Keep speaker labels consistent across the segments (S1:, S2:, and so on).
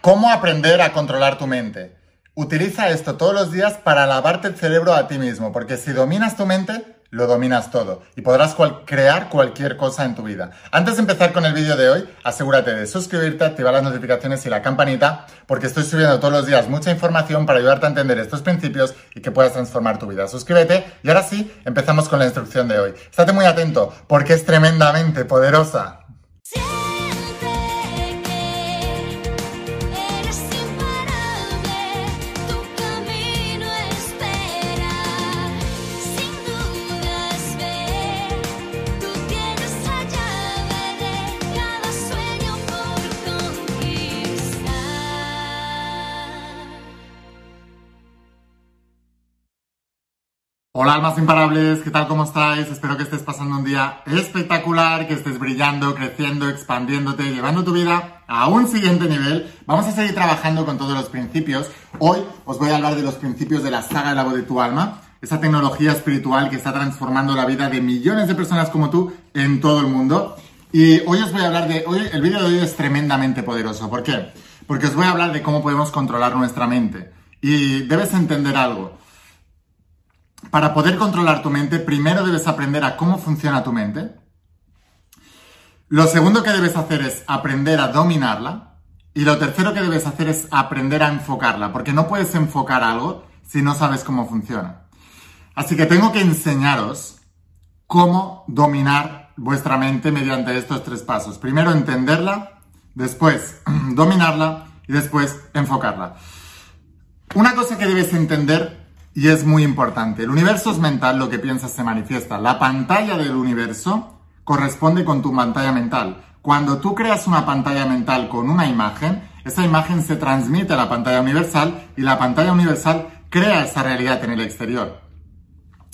S1: ¿Cómo aprender a controlar tu mente? Utiliza esto todos los días para lavarte el cerebro a ti mismo, porque si dominas tu mente, lo dominas todo y podrás crear cualquier cosa en tu vida. Antes de empezar con el vídeo de hoy, asegúrate de suscribirte, activar las notificaciones y la campanita, porque estoy subiendo todos los días mucha información para ayudarte a entender estos principios y que puedas transformar tu vida. Suscríbete y ahora sí, empezamos con la instrucción de hoy. Estate muy atento porque es tremendamente poderosa. Hola almas imparables, ¿qué tal? ¿Cómo estáis? Espero que estés pasando un día espectacular, que estés brillando, creciendo, expandiéndote, llevando tu vida a un siguiente nivel. Vamos a seguir trabajando con todos los principios. Hoy os voy a hablar de los principios de la saga de la voz de tu alma, esa tecnología espiritual que está transformando la vida de millones de personas como tú en todo el mundo. Y hoy os voy a hablar de, hoy el vídeo de hoy es tremendamente poderoso. ¿Por qué? Porque os voy a hablar de cómo podemos controlar nuestra mente. Y debes entender algo para poder controlar tu mente, primero debes aprender a cómo funciona tu mente. Lo segundo que debes hacer es aprender a dominarla. Y lo tercero que debes hacer es aprender a enfocarla, porque no puedes enfocar algo si no sabes cómo funciona. Así que tengo que enseñaros cómo dominar vuestra mente mediante estos tres pasos. Primero entenderla, después dominarla y después enfocarla. Una cosa que debes entender y es muy importante. El universo es mental, lo que piensas se manifiesta. La pantalla del universo corresponde con tu pantalla mental. Cuando tú creas una pantalla mental con una imagen, esa imagen se transmite a la pantalla universal y la pantalla universal crea esa realidad en el exterior.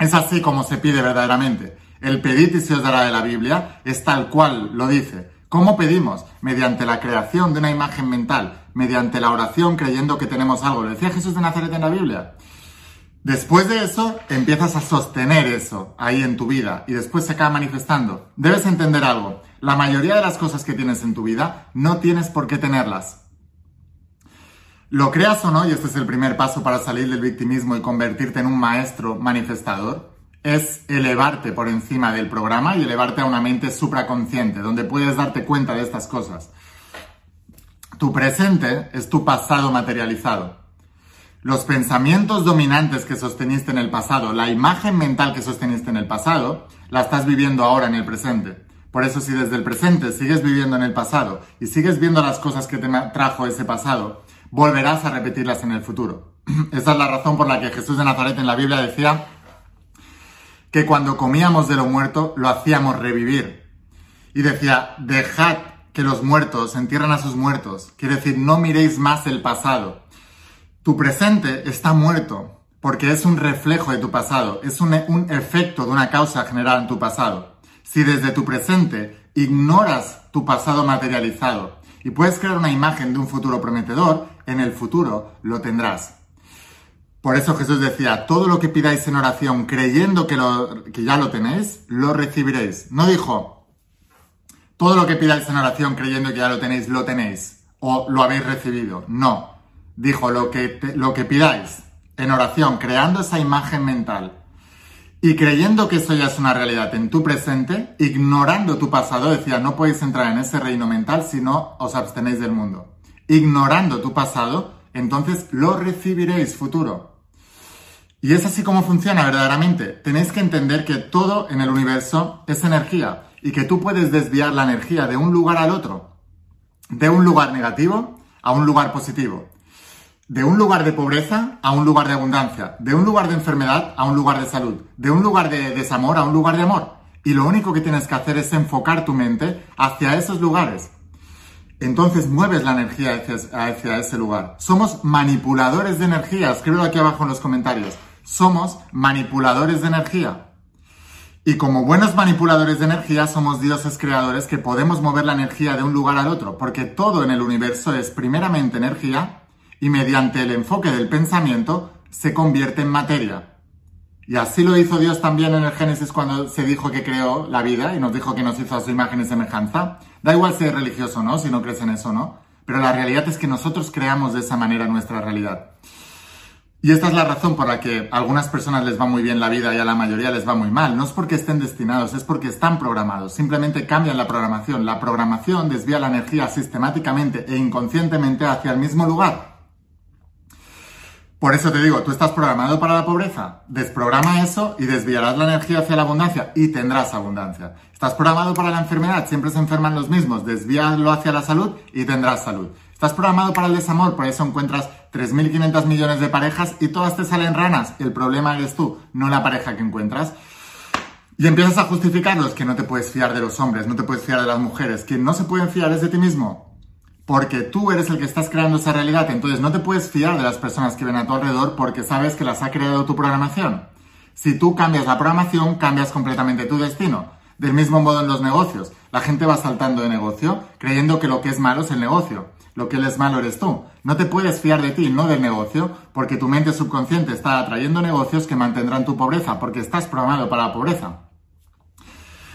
S1: Es así como se pide verdaderamente. El pedid y se os dará de la Biblia es tal cual lo dice. ¿Cómo pedimos? Mediante la creación de una imagen mental, mediante la oración creyendo que tenemos algo. ¿Lo decía Jesús de Nazaret en la Biblia? Después de eso, empiezas a sostener eso ahí en tu vida y después se acaba manifestando. Debes entender algo. La mayoría de las cosas que tienes en tu vida no tienes por qué tenerlas. Lo creas o no, y este es el primer paso para salir del victimismo y convertirte en un maestro manifestador, es elevarte por encima del programa y elevarte a una mente supraconsciente, donde puedes darte cuenta de estas cosas. Tu presente es tu pasado materializado. Los pensamientos dominantes que sosteniste en el pasado, la imagen mental que sosteniste en el pasado, la estás viviendo ahora en el presente. Por eso si desde el presente sigues viviendo en el pasado y sigues viendo las cosas que te trajo ese pasado, volverás a repetirlas en el futuro. Esa es la razón por la que Jesús de Nazaret en la Biblia decía que cuando comíamos de lo muerto lo hacíamos revivir. Y decía, dejad que los muertos entierren a sus muertos. Quiere decir, no miréis más el pasado tu presente está muerto porque es un reflejo de tu pasado, es un, efecto de una causa generada en tu pasado. Si desde tu presente ignoras tu pasado materializado y puedes crear una imagen de un futuro prometedor, en el futuro lo tendrás. Por eso Jesús decía, todo lo que pidáis en oración creyendo que, que ya lo tenéis, lo recibiréis. No dijo, todo lo que pidáis en oración creyendo que ya lo tenéis, lo tenéis o lo habéis recibido. No, dijo, lo que, lo que pidáis en oración, creando esa imagen mental y creyendo que eso ya es una realidad en tu presente, ignorando tu pasado, decía, no podéis entrar en ese reino mental si no os abstenéis del mundo. Ignorando tu pasado, entonces lo recibiréis futuro. Y es así como funciona verdaderamente. Tenéis que entender que todo en el universo es energía y que tú puedes desviar la energía de un lugar al otro, de un lugar negativo a un lugar positivo de un lugar de pobreza a un lugar de abundancia, de un lugar de enfermedad a un lugar de salud, de un lugar de desamor a un lugar de amor. Y lo único que tienes que hacer es enfocar tu mente hacia esos lugares. Entonces mueves la energía hacia, ese lugar. Somos manipuladores de energía. Escríbelo aquí abajo en los comentarios. Somos manipuladores de energía. Y como buenos manipuladores de energía, somos dioses creadores que podemos mover la energía de un lugar al otro, porque todo en el universo es primeramente energía y mediante el enfoque del pensamiento se convierte en materia. Y así lo hizo Dios también en el Génesis cuando se dijo que creó la vida y nos dijo que nos hizo a su imagen y semejanza. Da igual si es religioso o no, si no crees en eso o no. pero la realidad es que nosotros creamos de esa manera nuestra realidad. Y esta es la razón por la que a algunas personas les va muy bien la vida y a la mayoría les va muy mal. No es porque estén destinados, es porque están programados. Simplemente cambian la programación. La programación desvía la energía sistemáticamente e inconscientemente hacia el mismo lugar. Por eso te digo, tú estás programado para la pobreza. Desprograma eso y desviarás la energía hacia la abundancia y tendrás abundancia. Estás programado para la enfermedad, siempre se enferman los mismos. Desvíalo hacia la salud y tendrás salud. Estás programado para el desamor, por eso encuentras 3.500 millones de parejas y todas te salen ranas. El problema eres tú, no la pareja que encuentras. Y empiezas a justificarlos que no te puedes fiar de los hombres, no te puedes fiar de las mujeres, que no se pueden fiar es de ti mismo. Porque tú eres el que estás creando esa realidad, entonces no te puedes fiar de las personas que ven a tu alrededor porque sabes que las ha creado tu programación. Si tú cambias la programación, cambias completamente tu destino. Del mismo modo en los negocios. La gente va saltando de negocio creyendo que lo que es malo es el negocio. Lo que es malo eres tú. No te puedes fiar de ti, no del negocio, porque tu mente subconsciente está atrayendo negocios que mantendrán tu pobreza, porque estás programado para la pobreza.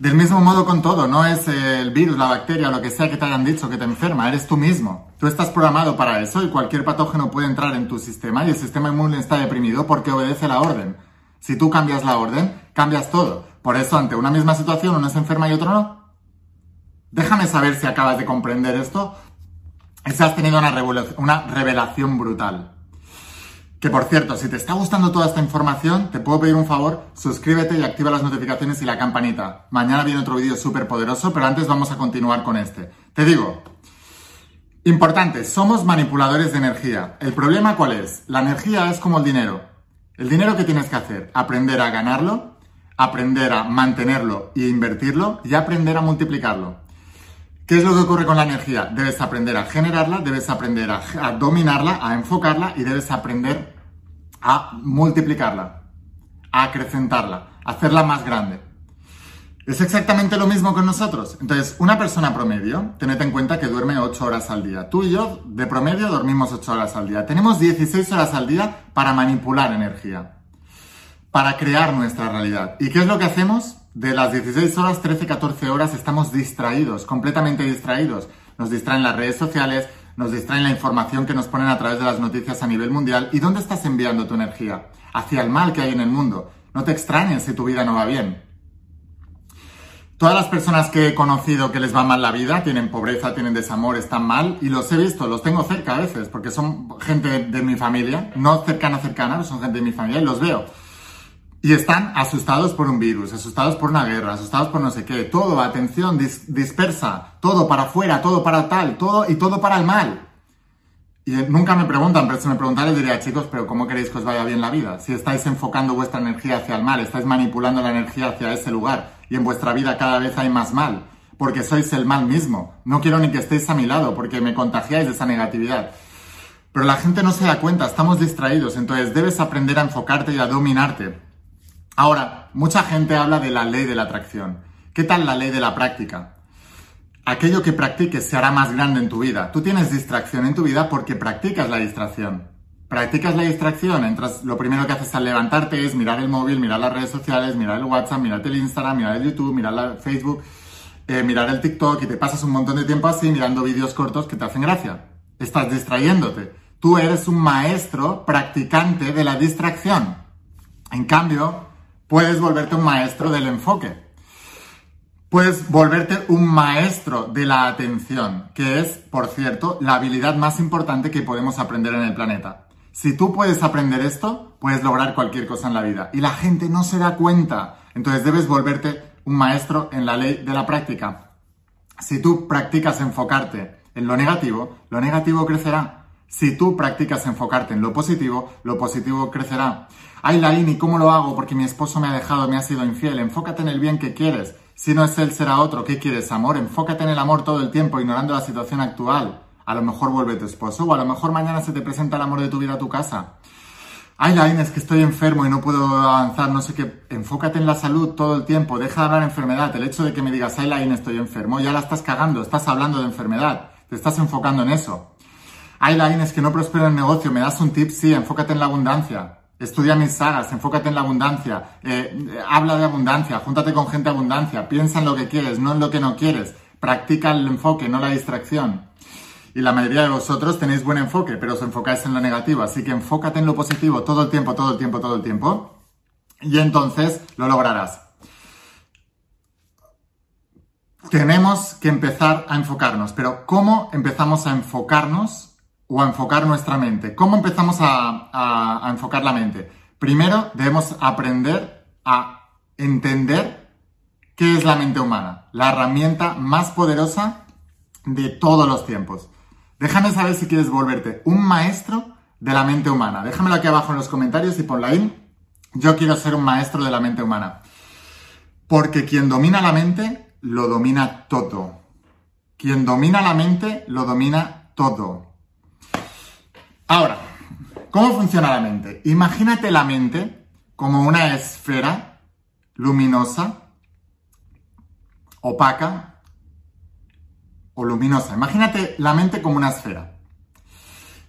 S1: Del mismo modo con todo, no es el virus, la bacteria, lo que sea que te hayan dicho que te enferma, eres tú mismo. Tú estás programado para eso y cualquier patógeno puede entrar en tu sistema y el sistema inmune está deprimido porque obedece la orden. Si tú cambias la orden, cambias todo. Por eso, ante una misma situación, uno se enferma y otro no. Déjame saber si acabas de comprender esto si has tenido una, una revelación brutal. Que por cierto, si te está gustando toda esta información, te puedo pedir un favor, suscríbete y activa las notificaciones y la campanita. Mañana viene otro vídeo súper poderoso, pero antes vamos a continuar con este. Te digo, importante, somos manipuladores de energía. ¿El problema cuál es? La energía es como el dinero. El dinero que tienes que hacer, aprender a ganarlo, aprender a mantenerlo e invertirlo y aprender a multiplicarlo. ¿Qué es lo que ocurre con la energía? Debes aprender a generarla, debes aprender a, dominarla, a enfocarla y debes aprender a multiplicarla, a acrecentarla, a hacerla más grande. Es exactamente lo mismo con nosotros. Entonces, una persona promedio, tened en cuenta que duerme 8 horas al día. Tú y yo, de promedio, dormimos 8 horas al día. Tenemos 16 horas al día para manipular energía, para crear nuestra realidad. ¿Y qué es lo que hacemos? De las 16 horas, 13, 14 horas estamos distraídos, completamente distraídos. Nos distraen las redes sociales, nos distraen la información que nos ponen a través de las noticias a nivel mundial. ¿Y dónde estás enviando tu energía? Hacia el mal que hay en el mundo. No te extrañes si tu vida no va bien. Todas las personas que he conocido que les va mal la vida, tienen pobreza, tienen desamor, están mal, y los he visto, los tengo cerca a veces, porque son gente de mi familia, no cercana, cercana, son gente de mi familia, y los veo. Y están asustados por un virus, asustados por una guerra, asustados por no sé qué, todo, atención, dispersa, todo para afuera, todo para tal, todo y todo para el mal. Y nunca me preguntan, pero si me preguntaran diría, chicos, pero ¿cómo queréis que os vaya bien la vida? Si estáis enfocando vuestra energía hacia el mal, estáis manipulando la energía hacia ese lugar y en vuestra vida cada vez hay más mal, porque sois el mal mismo. No quiero ni que estéis a mi lado, porque me contagiáis de esa negatividad. Pero la gente no se da cuenta, estamos distraídos, entonces debes aprender a enfocarte y a dominarte Ahora, mucha gente habla de la ley de la atracción. ¿Qué tal la ley de la práctica? Aquello que practiques se hará más grande en tu vida. Tú tienes distracción en tu vida porque practicas la distracción. Practicas la distracción, entras, lo primero que haces al levantarte es mirar el móvil, mirar las redes sociales, mirar el WhatsApp, mirar el Instagram, mirar el YouTube, mirar el Facebook, eh, mirar el TikTok y te pasas un montón de tiempo así mirando vídeos cortos que te hacen gracia. Estás distrayéndote. Tú eres un maestro practicante de la distracción. En cambio, puedes volverte un maestro del enfoque. Puedes volverte un maestro de la atención, que es, por cierto, la habilidad más importante que podemos aprender en el planeta. Si tú puedes aprender esto, puedes lograr cualquier cosa en la vida. Y la gente no se da cuenta. Entonces debes volverte un maestro en la ley de la práctica. Si tú practicas enfocarte en lo negativo, lo negativo crecerá. Si tú practicas enfocarte en lo positivo, lo positivo crecerá. Ay, Laini, ¿cómo lo hago? Porque mi esposo me ha dejado, me ha sido infiel. Enfócate en el bien que quieres. Si no es él, será otro. ¿Qué quieres, amor? Enfócate en el amor todo el tiempo, ignorando la situación actual. A lo mejor vuelve tu esposo o a lo mejor mañana se te presenta el amor de tu vida a tu casa. Ay, Laini, es que estoy enfermo y no puedo avanzar, no sé qué. Enfócate en la salud todo el tiempo. Deja de hablar de enfermedad. El hecho de que me digas, ay, Laini, estoy enfermo, ya la estás cagando. Estás hablando de enfermedad. Te estás enfocando en eso. Hay es que no prospera el negocio, ¿me das un tip? Sí, enfócate en la abundancia. Estudia mis sagas, enfócate en la abundancia. Eh, habla de abundancia, júntate con gente abundancia. Piensa en lo que quieres, no en lo que no quieres. Practica el enfoque, no la distracción. Y la mayoría de vosotros tenéis buen enfoque, pero os enfocáis en lo negativo. Así que enfócate en lo positivo todo el tiempo, todo el tiempo, todo el tiempo. Y entonces lo lograrás. Tenemos que empezar a enfocarnos, pero ¿cómo empezamos a enfocarnos o a enfocar nuestra mente? ¿Cómo empezamos a, enfocar la mente? Primero debemos aprender a entender qué es la mente humana, la herramienta más poderosa de todos los tiempos. Déjame saber si quieres volverte un maestro de la mente humana. Déjamelo aquí abajo en los comentarios y ponla ahí. Yo quiero ser un maestro de la mente humana. Porque quien domina la mente, lo domina todo. Quien domina la mente, lo domina todo. Ahora, ¿cómo funciona la mente? Imagínate la mente como una esfera luminosa, opaca o luminosa. Imagínate la mente como una esfera.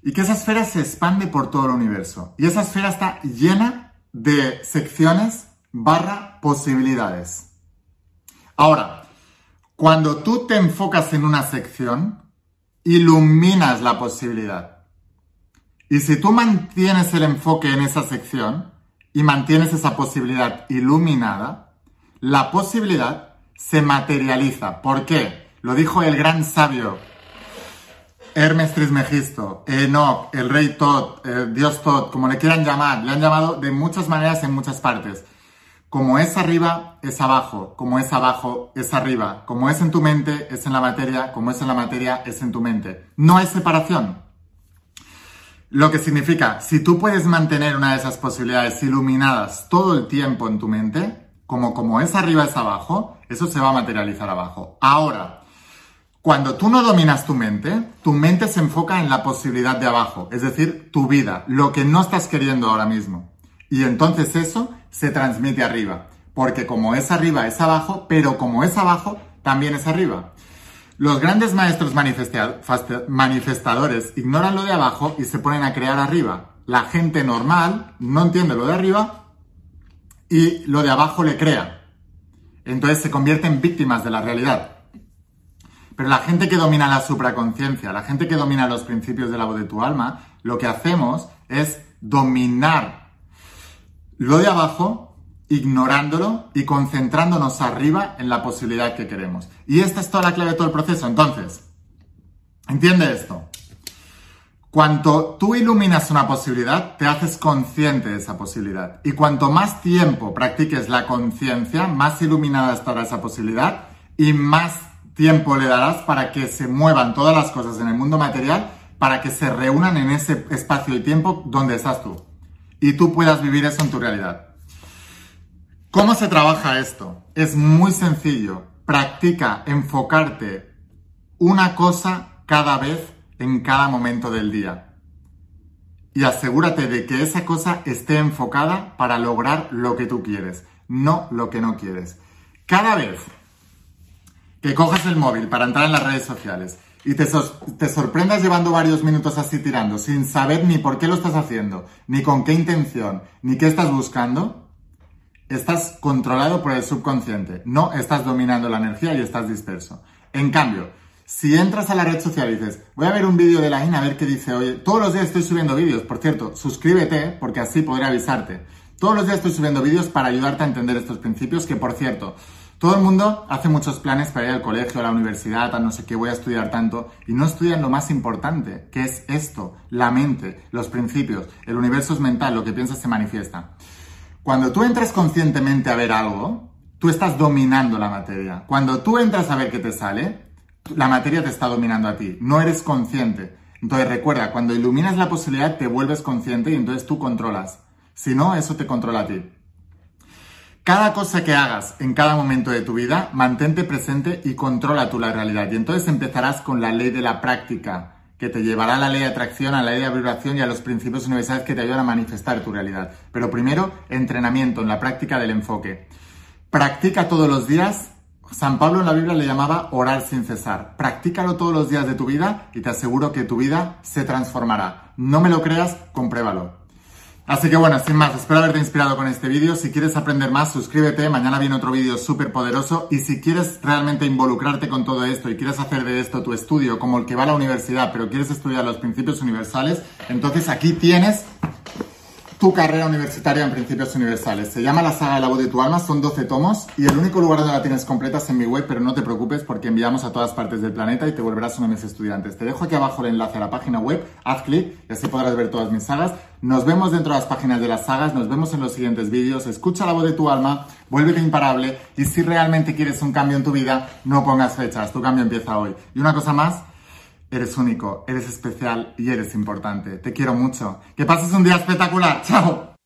S1: Y que esa esfera se expande por todo el universo. Y esa esfera está llena de secciones barra posibilidades. Ahora, cuando tú te enfocas en una sección, iluminas la posibilidad. Y si tú mantienes el enfoque en esa sección y mantienes esa posibilidad iluminada, la posibilidad se materializa. ¿Por qué? Lo dijo el gran sabio Hermes Trismegisto, Enoch, el rey Tot, el dios Tot, como le quieran llamar, le han llamado de muchas maneras en muchas partes. Como es arriba, es abajo. Como es abajo, es arriba. Como es en tu mente, es en la materia. Como es en la materia, es en tu mente. No hay separación. Lo que significa, si tú puedes mantener una de esas posibilidades iluminadas todo el tiempo en tu mente, como como es arriba, es abajo, eso se va a materializar abajo. Ahora, cuando tú no dominas tu mente, tu mente se enfoca en la posibilidad de abajo, es decir, tu vida, lo que no estás queriendo ahora mismo. Y entonces eso se transmite arriba, porque como es arriba es abajo, pero como es abajo también es arriba. Los grandes maestros manifestadores ignoran lo de abajo y se ponen a crear arriba. La gente normal no entiende lo de arriba y lo de abajo le crea. Entonces se convierten víctimas de la realidad. Pero la gente que domina la supraconciencia, la gente que domina los principios de la voz de tu alma, lo que hacemos es dominar lo de abajo, ignorándolo y concentrándonos arriba en la posibilidad que queremos. Y esta es toda la clave de todo el proceso. Entonces, entiende esto. Cuanto tú iluminas una posibilidad, te haces consciente de esa posibilidad. Y cuanto más tiempo practiques la conciencia, más iluminada estará esa posibilidad y más tiempo le darás para que se muevan todas las cosas en el mundo material, para que se reúnan en ese espacio y tiempo donde estás tú. Y tú puedas vivir eso en tu realidad. ¿Cómo se trabaja esto? Es muy sencillo. Practica enfocarte una cosa cada vez en cada momento del día. Y asegúrate de que esa cosa esté enfocada para lograr lo que tú quieres, no lo que no quieres. Cada vez que cojas el móvil para entrar en las redes sociales y te, te, sorprendas llevando varios minutos así tirando, sin saber ni por qué lo estás haciendo, ni con qué intención, ni qué estás buscando, estás controlado por el subconsciente. No estás dominando la energía y estás disperso. En cambio, si entras a la red social y dices, voy a ver un vídeo de la INA a ver qué dice hoy. Todos los días estoy subiendo vídeos, por cierto, suscríbete porque así podré avisarte. Todos los días estoy subiendo vídeos para ayudarte a entender estos principios que, por cierto, todo el mundo hace muchos planes para ir al colegio, a la universidad, a no sé qué, voy a estudiar tanto, y no estudian lo más importante, que es esto, la mente, los principios, el universo es mental, lo que piensas se manifiesta. Cuando tú entras conscientemente a ver algo, tú estás dominando la materia. Cuando tú entras a ver qué te sale, la materia te está dominando a ti, no eres consciente. Entonces recuerda, cuando iluminas la posibilidad te vuelves consciente y entonces tú controlas. Si no, eso te controla a ti. Cada cosa que hagas en cada momento de tu vida, mantente presente y controla tú la realidad. Y entonces empezarás con la ley de la práctica, que te llevará a la ley de atracción, a la ley de vibración y a los principios universales que te ayudan a manifestar tu realidad. Pero primero, entrenamiento en la práctica del enfoque. Practica todos los días. San Pablo en la Biblia le llamaba orar sin cesar. Practícalo todos los días de tu vida y te aseguro que tu vida se transformará. No me lo creas, compruébalo. Así que bueno, sin más, espero haberte inspirado con este vídeo. Si quieres aprender más, suscríbete. Mañana viene otro vídeo súper poderoso. Y si quieres realmente involucrarte con todo esto y quieres hacer de esto tu estudio como el que va a la universidad, pero quieres estudiar los principios universales, entonces aquí tienes tu carrera universitaria en principios universales. Se llama la saga La voz de tu alma, son 12 tomos y el único lugar donde la tienes completa es en mi web, pero no te preocupes porque enviamos a todas partes del planeta y te volverás uno de mis estudiantes. Te dejo aquí abajo el enlace a la página web, haz clic y así podrás ver todas mis sagas. Nos vemos dentro de las páginas de las sagas, nos vemos en los siguientes vídeos, escucha la voz de tu alma, vuélvete imparable y si realmente quieres un cambio en tu vida, no pongas fechas, tu cambio empieza hoy. Y una cosa más, Eres único, eres especial y eres importante. Te quiero mucho. Que pases un día espectacular. ¡Chao!